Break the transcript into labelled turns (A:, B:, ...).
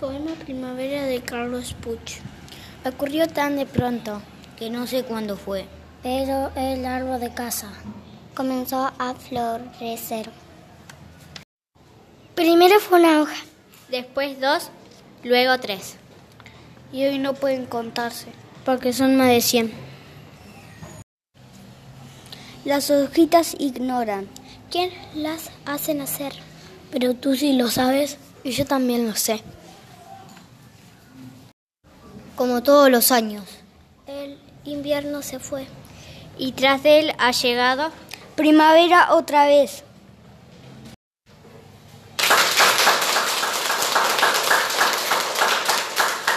A: Poema Primavera de Carlos Puch.
B: Ocurrió tan de pronto que no sé cuándo fue.
C: Pero el árbol de casa comenzó a florecer.
D: Primero fue una hoja,
B: después dos, luego tres.
A: Y hoy no pueden contarse,
B: porque son más de cien.
E: Las hojitas ignoran.
C: ¿Quién las hace nacer?
B: Pero tú sí lo sabes y yo también lo sé. Como todos los años.
C: El invierno se fue.
B: Y tras él ha llegado
E: primavera otra vez.